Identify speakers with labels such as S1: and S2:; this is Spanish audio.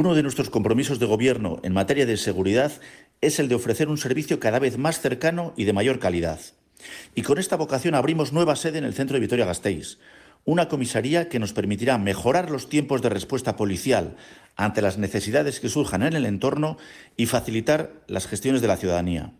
S1: Uno de nuestros compromisos de gobierno en materia de seguridad es el de ofrecer un servicio cada vez más cercano y de mayor calidad. Y con esta vocación abrimos nueva sede en el centro de Vitoria-Gasteiz, una comisaría que nos permitirá mejorar los tiempos de respuesta policial ante las necesidades que surjan en el entorno y facilitar las gestiones de la ciudadanía.